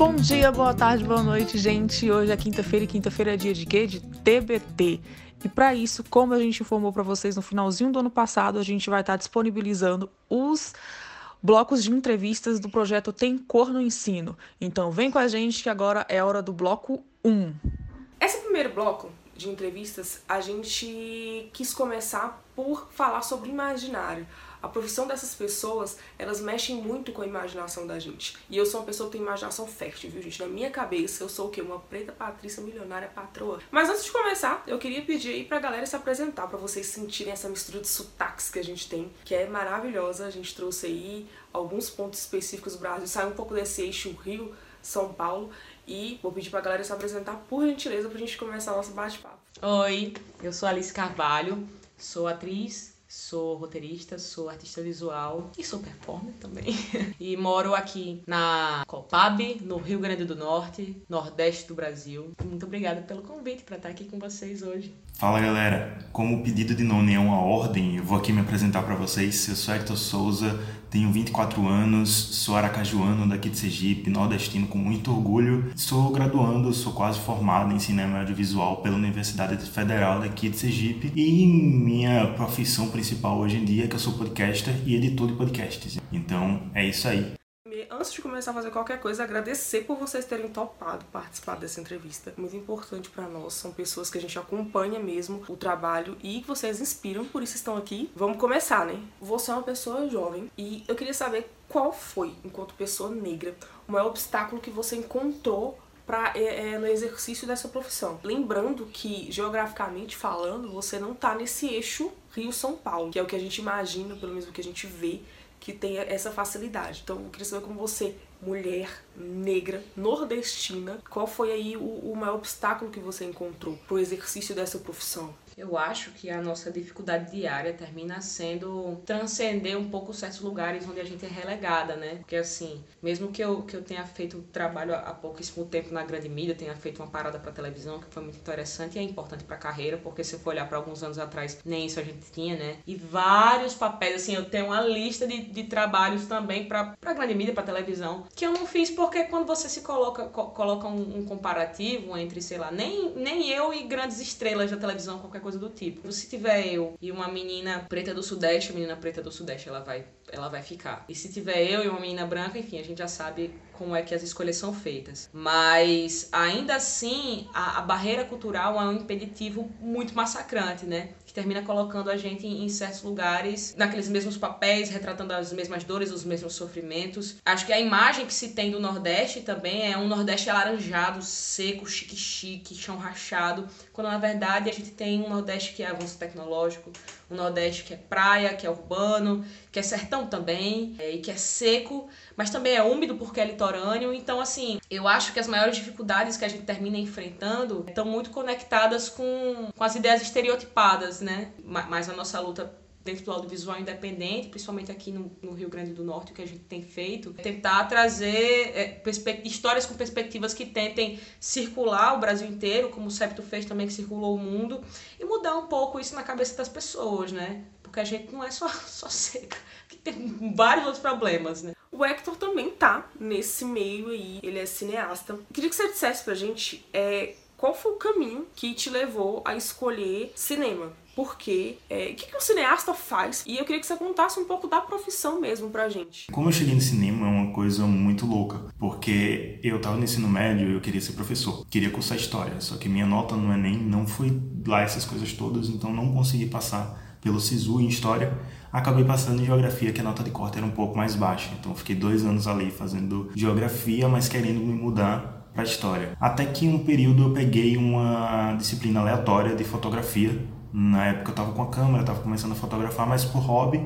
Bom dia, boa tarde, boa noite, gente. Hoje é quinta-feira e quinta-feira é dia de quê? De TBT. E para isso, como a gente informou para vocês no finalzinho do ano passado, a gente vai estar tá disponibilizando os blocos de entrevistas do projeto Tem Cor no Ensino. Então vem com a gente que agora é hora do bloco 1. Esse primeiro bloco de entrevistas, a gente quis começar por falar sobre imaginário. A profissão dessas pessoas, elas mexem muito com a imaginação da gente. E eu sou uma pessoa que tem imaginação fértil, viu, gente? Na minha cabeça, eu sou o quê? Uma preta patrícia milionária patroa. Mas antes de começar, eu queria pedir aí pra galera se apresentar, para vocês sentirem essa mistura de sotaques que a gente tem, que é maravilhosa. A gente trouxe aí alguns pontos específicos do Brasil, sai um pouco desse eixo Rio, São Paulo. E vou pedir pra galera se apresentar por gentileza pra gente começar nosso bate-papo. Oi, eu sou Alice Carvalho, sou atriz, sou roteirista, sou artista visual e sou performer também. e moro aqui na Copab, no Rio Grande do Norte, Nordeste do Brasil. Muito obrigada pelo convite para estar aqui com vocês hoje. Fala galera, como o pedido de nome é uma ordem, eu vou aqui me apresentar para vocês. Eu sou Hector Souza, tenho 24 anos, sou aracajuano daqui de Sergipe, nordestino com muito orgulho. Sou graduando, sou quase formado em cinema audiovisual pela Universidade Federal daqui de Sergipe e minha profissão principal hoje em dia é que eu sou podcaster e editor de podcasts. Então é isso aí antes de começar a fazer qualquer coisa, agradecer por vocês terem topado participar dessa entrevista. Muito importante para nós, são pessoas que a gente acompanha mesmo o trabalho e que vocês inspiram, por isso estão aqui. Vamos começar, né? Você é uma pessoa jovem e eu queria saber qual foi, enquanto pessoa negra, o maior obstáculo que você encontrou Pra, é, é, no exercício dessa profissão. Lembrando que, geograficamente falando, você não tá nesse eixo Rio-São Paulo, que é o que a gente imagina, pelo menos o que a gente vê que tenha essa facilidade. Então, eu queria saber como você, mulher negra, nordestina, qual foi aí o, o maior obstáculo que você encontrou pro exercício dessa profissão? Eu acho que a nossa dificuldade diária termina sendo transcender um pouco certos lugares onde a gente é relegada, né? Porque assim, mesmo que eu, que eu tenha feito trabalho há pouquíssimo tempo na grande mídia, tenha feito uma parada para televisão que foi muito interessante e é importante para a carreira, porque se for olhar para alguns anos atrás, nem isso a gente tinha, né? E vários papéis, assim, eu tenho uma lista de, de trabalhos também para grande mídia, para televisão, que eu não fiz porque quando você se coloca, co coloca um, um comparativo entre, sei lá, nem, nem eu e grandes estrelas da televisão, qualquer coisa coisa do tipo. Se tiver eu e uma menina preta do Sudeste, a menina preta do Sudeste ela vai, ela vai ficar. E se tiver eu e uma menina branca, enfim, a gente já sabe como é que as escolhas são feitas. Mas ainda assim, a, a barreira cultural é um impeditivo muito massacrante, né? Que termina colocando a gente em certos lugares, naqueles mesmos papéis, retratando as mesmas dores, os mesmos sofrimentos. Acho que a imagem que se tem do Nordeste também é um Nordeste alaranjado, seco, chique-chique, chão rachado, quando na verdade a gente tem um Nordeste que é avanço tecnológico, um Nordeste que é praia, que é urbano, que é sertão também, é, e que é seco, mas também é úmido porque é litorâneo. Então, assim, eu acho que as maiores dificuldades que a gente termina enfrentando estão muito conectadas com, com as ideias estereotipadas, né? Mas a nossa luta dentro do audiovisual independente, principalmente aqui no, no, Rio Grande do Norte, o que a gente tem feito, é tentar trazer é, histórias com perspectivas que tentem circular o Brasil inteiro, como o Septo fez também, que circulou o mundo, e mudar um pouco isso na cabeça das pessoas, né? Porque a gente não é só, só seca, que tem vários outros problemas, né? O Hector também tá nesse meio aí, ele é cineasta. Queria que você dissesse pra gente é, qual foi o caminho que te levou a escolher cinema? Porque é, o que, que o cineasta faz? E eu queria que você contasse um pouco da profissão mesmo pra gente. Como eu cheguei no cinema é uma coisa muito louca, porque eu tava no ensino médio eu queria ser professor, queria cursar história, só que minha nota no Enem não foi lá essas coisas todas, então não consegui passar pelo SISU em história. Acabei passando em geografia, que a nota de corte era um pouco mais baixa, então fiquei dois anos ali fazendo geografia, mas querendo me mudar para história. Até que um período eu peguei uma disciplina aleatória de fotografia. Na época eu estava com a câmera, estava começando a fotografar, mas por hobby.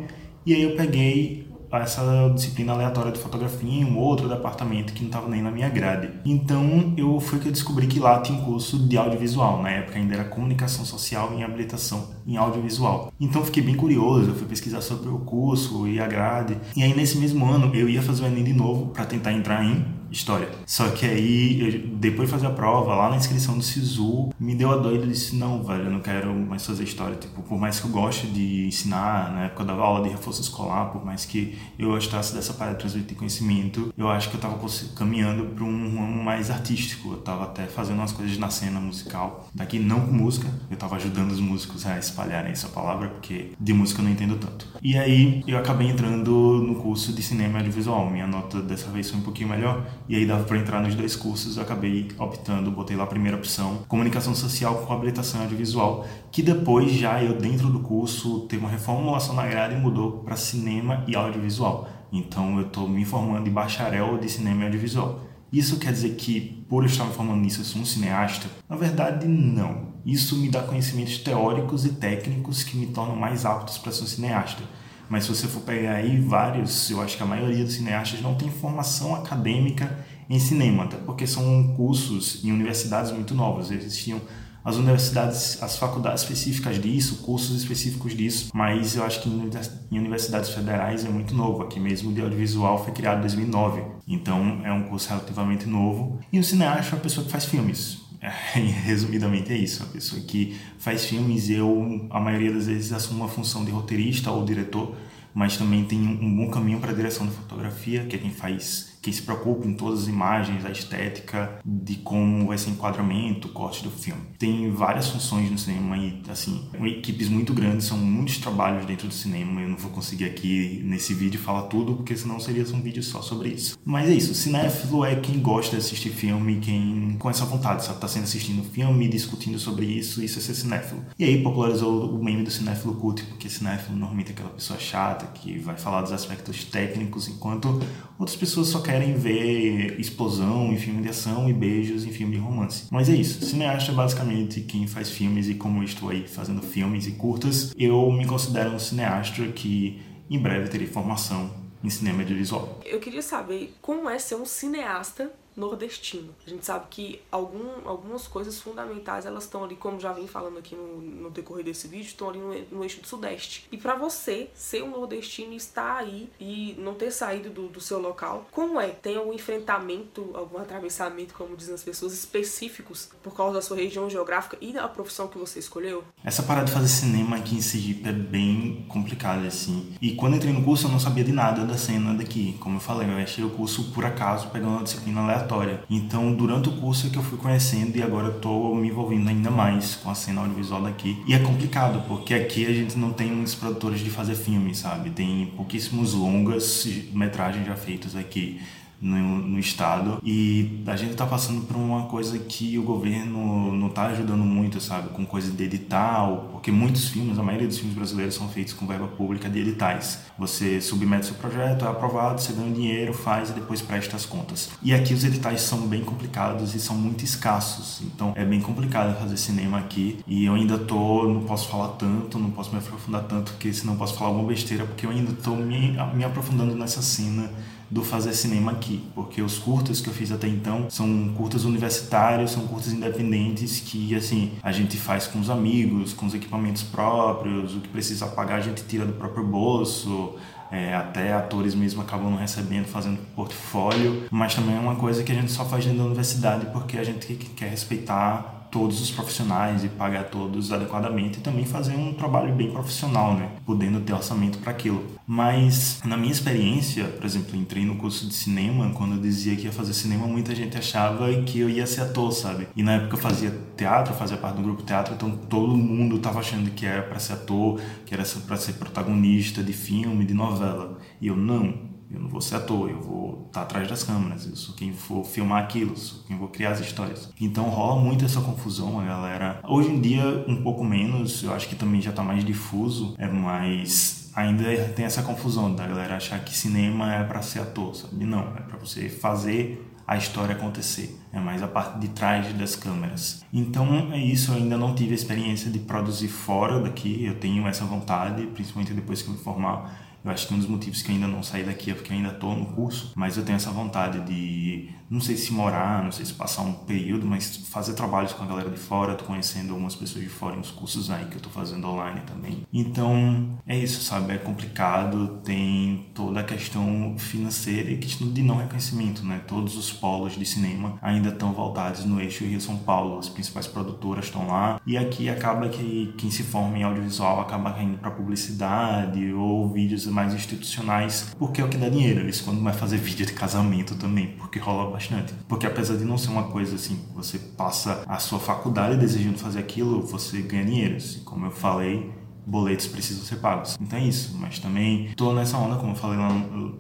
E aí eu peguei essa disciplina aleatória de fotografia em um outro departamento que não estava nem na minha grade. Então eu foi que eu descobri que lá tinha um curso de audiovisual. Na época ainda era comunicação social e habilitação em audiovisual. Então fiquei bem curioso, eu fui pesquisar sobre o curso e a grade. E aí nesse mesmo ano eu ia fazer o Enem de novo para tentar entrar em história. Só que aí, eu, depois de fazer a prova, lá na inscrição do SISU, me deu a doida e disse: Não, velho, eu não quero mais fazer história. Tipo, por mais que eu goste de ensinar, na época eu dava aula de reforço escolar, por mais que eu gostasse dessa parada de transmitir conhecimento, eu acho que eu tava caminhando para um ramo mais artístico. Eu tava até fazendo umas coisas na cena musical. Daqui, não com música, eu tava ajudando os músicos a espalharem essa palavra, porque de música eu não entendo tanto. E aí, eu acabei entrando no curso de cinema e audiovisual. Minha nota dessa vez foi um pouquinho melhor, e aí dava para entrar nos dois cursos. Eu acabei optando, botei lá a primeira opção, comunicação social com habilitação audiovisual, que depois já eu dentro do curso teve uma reformulação na grade e mudou para cinema e audiovisual. Então eu estou me formando em bacharel de cinema e audiovisual. Isso quer dizer que, por eu estar me formando nisso, eu sou um cineasta? Na verdade, não. Isso me dá conhecimentos teóricos e técnicos que me tornam mais aptos para ser um cineasta. Mas se você for pegar aí vários, eu acho que a maioria dos cineastas não tem formação acadêmica em cinema, até porque são cursos em universidades muito novas. Existiam as universidades, as faculdades específicas disso, cursos específicos disso, mas eu acho que em universidades federais é muito novo. Aqui mesmo o de audiovisual foi criado em 2009, então é um curso relativamente novo. E o cineasta é uma pessoa que faz filmes. resumidamente é isso, a pessoa que faz filmes, eu a maioria das vezes assumo uma função de roteirista ou diretor, mas também tem um bom caminho para a direção da fotografia, que é quem faz que se preocupa em todas as imagens, a estética, de como vai ser enquadramento, corte do filme. Tem várias funções no cinema e, assim, equipes muito grandes, são muitos trabalhos dentro do cinema. Eu não vou conseguir aqui nesse vídeo falar tudo, porque senão seria um vídeo só sobre isso. Mas é isso, cinéfilo é quem gosta de assistir filme, quem com essa vontade, sabe? Tá sendo assistindo filme, discutindo sobre isso, isso é ser cinéfilo. E aí popularizou o meme do cinéfilo cult, porque cinéfilo normalmente é aquela pessoa chata que vai falar dos aspectos técnicos, enquanto outras pessoas só querem querem ver explosão em filme de ação e beijos em filme de romance. Mas é isso. Cineasta é basicamente quem faz filmes e como eu estou aí fazendo filmes e curtas, eu me considero um cineasta que em breve terei formação em cinema audiovisual. Eu queria saber como é ser um cineasta nordestino. A gente sabe que algum, algumas coisas fundamentais elas estão ali, como já vim falando aqui no, no decorrer desse vídeo, estão ali no, no eixo do Sudeste. E para você ser um nordestino e estar aí e não ter saído do, do seu local, como é? Tem algum enfrentamento, algum atravessamento, como dizem as pessoas, específicos por causa da sua região geográfica e da profissão que você escolheu? Essa parada de fazer cinema aqui em Sergipe é bem complicada, assim. E quando entrei no curso eu não sabia de nada da cena daqui. Como eu falei, eu achei o curso por acaso, pegando uma disciplina aleatória aleatória. Então, durante o curso é que eu fui conhecendo e agora tô me envolvendo ainda mais com a cena audiovisual daqui. E é complicado, porque aqui a gente não tem muitos produtores de fazer filme, sabe? Tem pouquíssimos longas metragens já feitos aqui no, no estado e a gente está passando por uma coisa que o governo não está ajudando muito, sabe, com coisa de edital, porque muitos filmes, a maioria dos filmes brasileiros são feitos com verba pública de editais. Você submete seu projeto, é aprovado, você ganha dinheiro, faz e depois presta as contas. E aqui os editais são bem complicados e são muito escassos, então é bem complicado fazer cinema aqui e eu ainda tô, não posso falar tanto, não posso me aprofundar tanto, porque senão posso falar alguma besteira, porque eu ainda tô me, me aprofundando nessa cena do fazer cinema aqui, porque os curtas que eu fiz até então são curtas universitários, são curtas independentes que assim a gente faz com os amigos, com os equipamentos próprios, o que precisa pagar a gente tira do próprio bolso. É, até atores mesmo acabam não recebendo, fazendo portfólio, mas também é uma coisa que a gente só faz dentro da universidade porque a gente quer respeitar todos os profissionais e pagar todos adequadamente e também fazer um trabalho bem profissional, né? Podendo ter orçamento para aquilo. Mas na minha experiência, por exemplo, entrei no curso de cinema, quando eu dizia que ia fazer cinema, muita gente achava que eu ia ser ator, sabe? E na época eu fazia teatro, fazia parte do grupo teatro, então todo mundo tava achando que era para ser ator, que era para ser protagonista de filme, de novela. E eu não, eu não vou ser ator, eu vou estar atrás das câmeras, eu sou quem for filmar aquilo, sou quem vou criar as histórias. Então rola muito essa confusão, a galera. Hoje em dia, um pouco menos, eu acho que também já está mais difuso, é mais ainda tem essa confusão da galera achar que cinema é para ser ator, sabe? Não, é para você fazer a história acontecer. É mais a parte de trás das câmeras. Então é isso, eu ainda não tive a experiência de produzir fora daqui, eu tenho essa vontade, principalmente depois que eu me formar Eu acho que um dos motivos que ainda não saí daqui é porque ainda estou no curso, mas eu tenho essa vontade de, não sei se morar, não sei se passar um período, mas fazer trabalhos com a galera de fora. Tô conhecendo algumas pessoas de fora em uns cursos aí que eu tô fazendo online também. Então, é isso, sabe? É complicado, tem toda a questão financeira e questão de não reconhecimento, né? Todos os polos de cinema ainda estão voltados no eixo Rio-São Paulo, as principais produtoras estão lá, e aqui acaba que quem se forma em audiovisual acaba caindo para publicidade ou vídeos mais institucionais, porque é o que dá dinheiro. Isso quando vai fazer vídeo de casamento também, porque rola bastante. Porque apesar de não ser uma coisa assim, você passa a sua faculdade desejando fazer aquilo, você ganha dinheiro. Assim, como eu falei, boletos precisam ser pagos. Então é isso, mas também tô nessa onda, como eu falei lá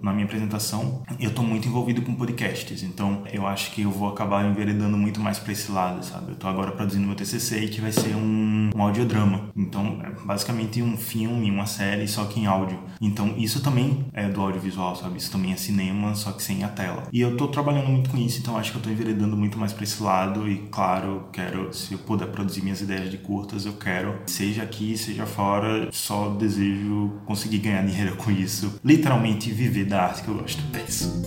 na minha apresentação, eu tô muito envolvido com podcasts, então eu acho que eu vou acabar enveredando muito mais para esse lado, sabe? Eu tô agora produzindo meu TCC que vai ser um, um audiodrama, então é basicamente um filme, uma série, só que em áudio. Então isso também é do audiovisual, sabe? Isso também é cinema, só que sem a tela. E eu tô trabalhando muito com isso, então acho que eu tô enveredando muito mais para esse lado e claro, quero, se eu puder produzir minhas ideias de curtas, eu quero, seja aqui, seja fora, só desejo conseguir ganhar dinheiro com isso. Literalmente viver da arte que eu gosto. É isso.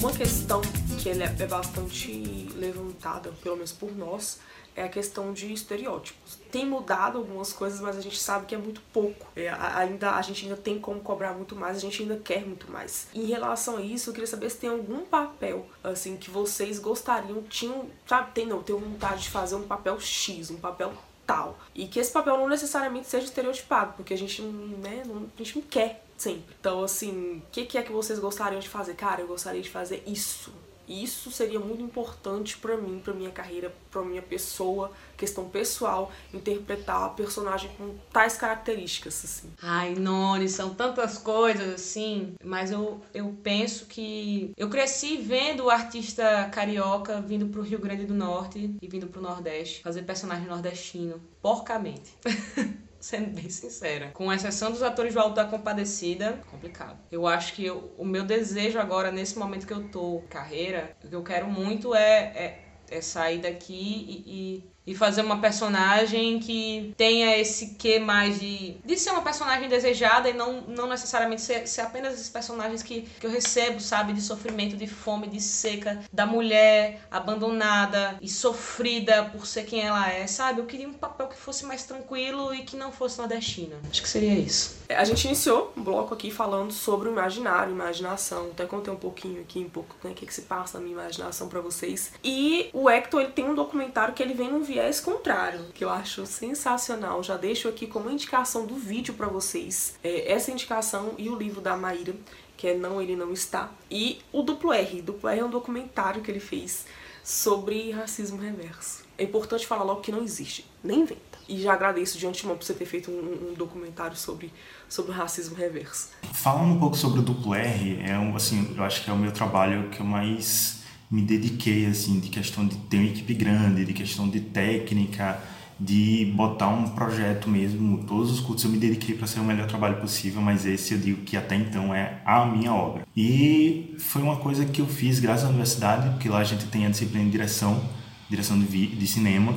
Uma questão que é bastante levantada, pelo menos por nós, é a questão de estereótipos. Tem mudado algumas coisas, mas a gente sabe que é muito pouco. É, ainda A gente ainda tem como cobrar muito mais, a gente ainda quer muito mais. Em relação a isso, eu queria saber se tem algum papel, assim, que vocês gostariam, tinham, sabe, tem não, tenho vontade de fazer um papel X, um papel tal. E que esse papel não necessariamente seja estereotipado, porque a gente, né, não, a gente não quer sempre. Então, assim, o que, que é que vocês gostariam de fazer? Cara, eu gostaria de fazer isso e isso seria muito importante para mim, para minha carreira, para minha pessoa, questão pessoal, interpretar a personagem com tais características, assim. Ai, Noni, são tantas coisas, assim, mas eu, eu penso que eu cresci vendo o artista carioca vindo pro Rio Grande do Norte e vindo pro Nordeste, fazer personagem nordestino, porcamente. sendo bem sincera. Com exceção dos atores do Alto da Compadecida, complicado. Eu acho que eu, o meu desejo agora, nesse momento que eu tô carreira, o que eu quero muito é, é, é sair daqui e, e e fazer uma personagem que tenha esse quê mais de, de ser uma personagem desejada e não, não necessariamente ser, ser apenas esses personagens que, que eu recebo, sabe? De sofrimento, de fome, de seca, da mulher abandonada e sofrida por ser quem ela é, sabe? Eu queria um papel que fosse mais tranquilo e que não fosse nordestina. Acho que seria isso. É, a gente iniciou um bloco aqui falando sobre o imaginário, imaginação. Até contei um pouquinho aqui, um pouco, né, o que, que se passa na minha imaginação para vocês. E o Hector, ele tem um documentário que ele vem num viés contrário, que eu acho sensacional. Já deixo aqui como indicação do vídeo para vocês. É, essa indicação e o livro da Maíra, que é Não Ele Não Está. E o Duplo R. Duplo R é um documentário que ele fez sobre racismo reverso. É importante falar logo que não existe, nem inventa. E já agradeço de antemão por você ter feito um, um documentário sobre, sobre racismo reverso. Falando um pouco sobre o Duplo R, é um, assim, eu acho que é o meu trabalho que eu mais me dediquei assim de questão de ter uma equipe grande, de questão de técnica, de botar um projeto mesmo. Todos os cursos eu me dediquei para ser o melhor trabalho possível, mas esse eu digo que até então é a minha obra. E foi uma coisa que eu fiz graças à universidade, porque lá a gente tem a disciplina de direção, direção de, de cinema,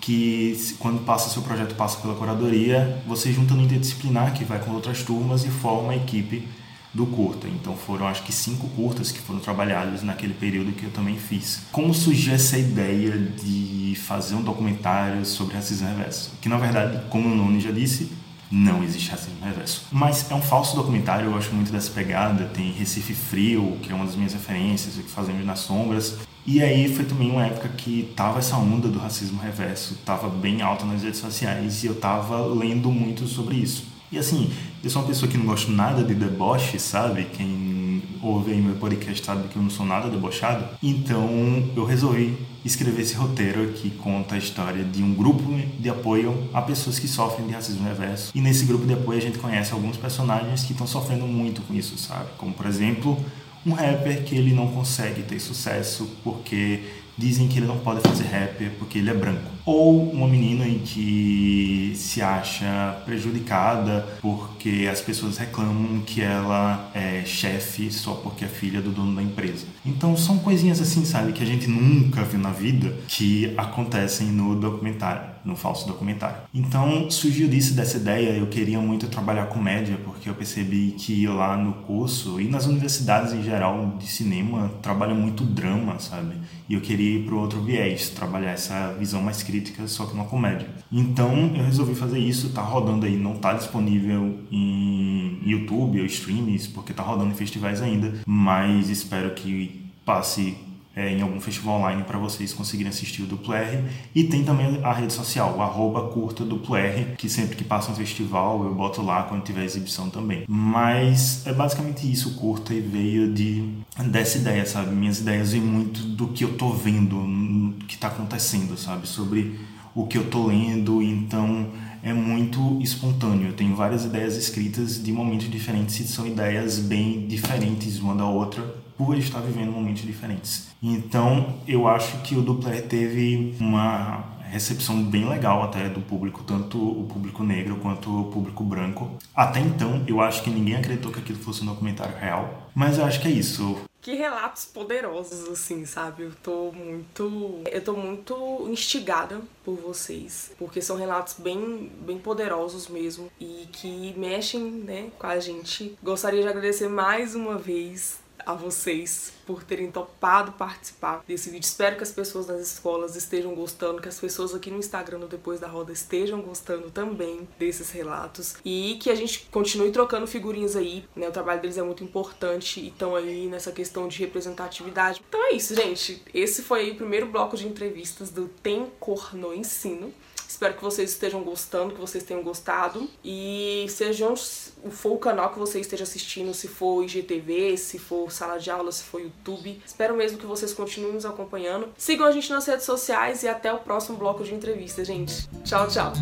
que quando passa seu projeto passa pela curadoria, você junta no interdisciplinar que vai com outras turmas e forma a equipe do curta. Então foram acho que cinco curtas que foram trabalhadas naquele período que eu também fiz. Como surgiu essa ideia de fazer um documentário sobre racismo reverso? Que na verdade, como o Noni já disse, não existe racismo reverso. Mas é um falso documentário, eu gosto muito dessa pegada. Tem Recife Frio, que é uma das minhas referências, o que fazemos nas sombras. E aí foi também uma época que tava essa onda do racismo reverso, tava bem alta nas redes sociais e eu tava lendo muito sobre isso. E assim, eu sou uma pessoa que não gosto nada de deboche, sabe? Quem ouve aí meu podcast sabe que eu não sou nada debochado. Então eu resolvi escrever esse roteiro que conta a história de um grupo de apoio a pessoas que sofrem de racismo reverso. E nesse grupo de apoio a gente conhece alguns personagens que estão sofrendo muito com isso, sabe? Como por exemplo, um rapper que ele não consegue ter sucesso porque dizem que ele não pode fazer rap porque ele é branco. Ou uma menina em que se acha prejudicada porque as pessoas reclamam que ela é chefe só porque é filha do dono da empresa. Então são coisinhas assim, sabe, que a gente nunca viu na vida que acontecem no documentário no falso documentário. Então surgiu disso, dessa ideia, eu queria muito trabalhar comédia, porque eu percebi que lá no curso e nas universidades em geral de cinema trabalha muito drama, sabe? E eu queria ir para outro viés, trabalhar essa visão mais crítica, só que uma comédia. Então eu resolvi fazer isso, tá rodando aí, não tá disponível em YouTube ou streams, porque tá rodando em festivais ainda, mas espero que passe é, em algum festival online para vocês conseguirem assistir o Duplo R. E tem também a rede social, o arroba curta Duplo R, que sempre que passa um festival eu boto lá quando tiver exibição também. Mas é basicamente isso, curta e veio de dessa ideia, sabe? Minhas ideias vêm muito do que eu tô vendo, que tá acontecendo, sabe? Sobre o que eu tô lendo, então é muito espontâneo. Eu tenho várias ideias escritas de momentos diferentes e são ideias bem diferentes uma da outra por estar vivendo momentos diferentes. Então, eu acho que o Dupler teve uma recepção bem legal até do público, tanto o público negro quanto o público branco. Até então, eu acho que ninguém acreditou que aquilo fosse um documentário real, mas eu acho que é isso. Que relatos poderosos, assim, sabe? Eu tô muito. Eu tô muito instigada por vocês. Porque são relatos bem, bem poderosos mesmo. E que mexem, né, com a gente. Gostaria de agradecer mais uma vez a vocês por terem topado participar desse vídeo. Espero que as pessoas nas escolas estejam gostando, que as pessoas aqui no Instagram no Depois da Roda estejam gostando também desses relatos e que a gente continue trocando figurinhas aí, né? O trabalho deles é muito importante e estão aí nessa questão de representatividade. Então é isso, gente. Esse foi o primeiro bloco de entrevistas do Tem Cor no Ensino. Espero que vocês estejam gostando, que vocês tenham gostado. E sejam for o canal que você esteja assistindo, se for IGTV, se for sala de aula, se for YouTube. Espero mesmo que vocês continuem nos acompanhando. Sigam a gente nas redes sociais e até o próximo bloco de entrevista, gente. Tchau, tchau.